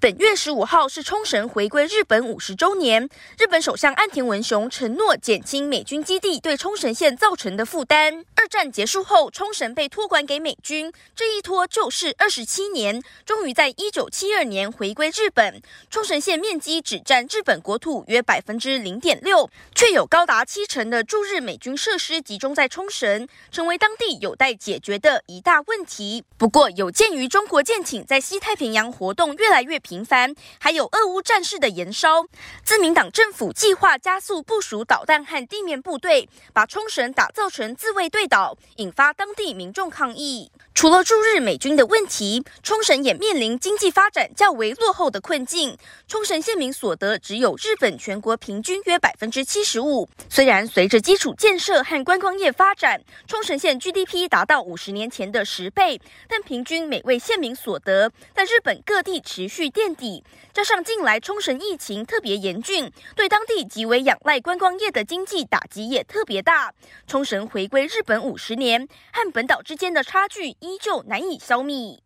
本月十五号是冲绳回归日本五十周年，日本首相岸田文雄承诺减轻美军基地对冲绳县造成的负担。二战结束后，冲绳被托管给美军，这一拖就是二十七年，终于在一九七二年回归日本。冲绳县面积只占日本国土约百分之零点六，却有高达七成的驻日美军设施集中在冲绳，成为当地有待解决的一大问题。不过，有鉴于中国舰艇在西太平洋活动越来越频繁，还有俄乌战事的延烧，自民党政府计划加速部署导弹和地面部队，把冲绳打造成自卫队岛，引发当地民众抗议。除了驻日美军的问题，冲绳也面临经济发展较为落后的困境。冲绳县民所得只有日本全国平均约百分之七十五。虽然随着基础建设和观光业发展，冲绳县 GDP 达到五十年前的十倍，但平均每位县民所得在日本各地持续垫底。加上近来冲绳疫情特别严峻，对当地极为仰赖观光业的经济打击也特别大。冲绳回归日本五十年，和本岛之间的差距依旧难以消灭。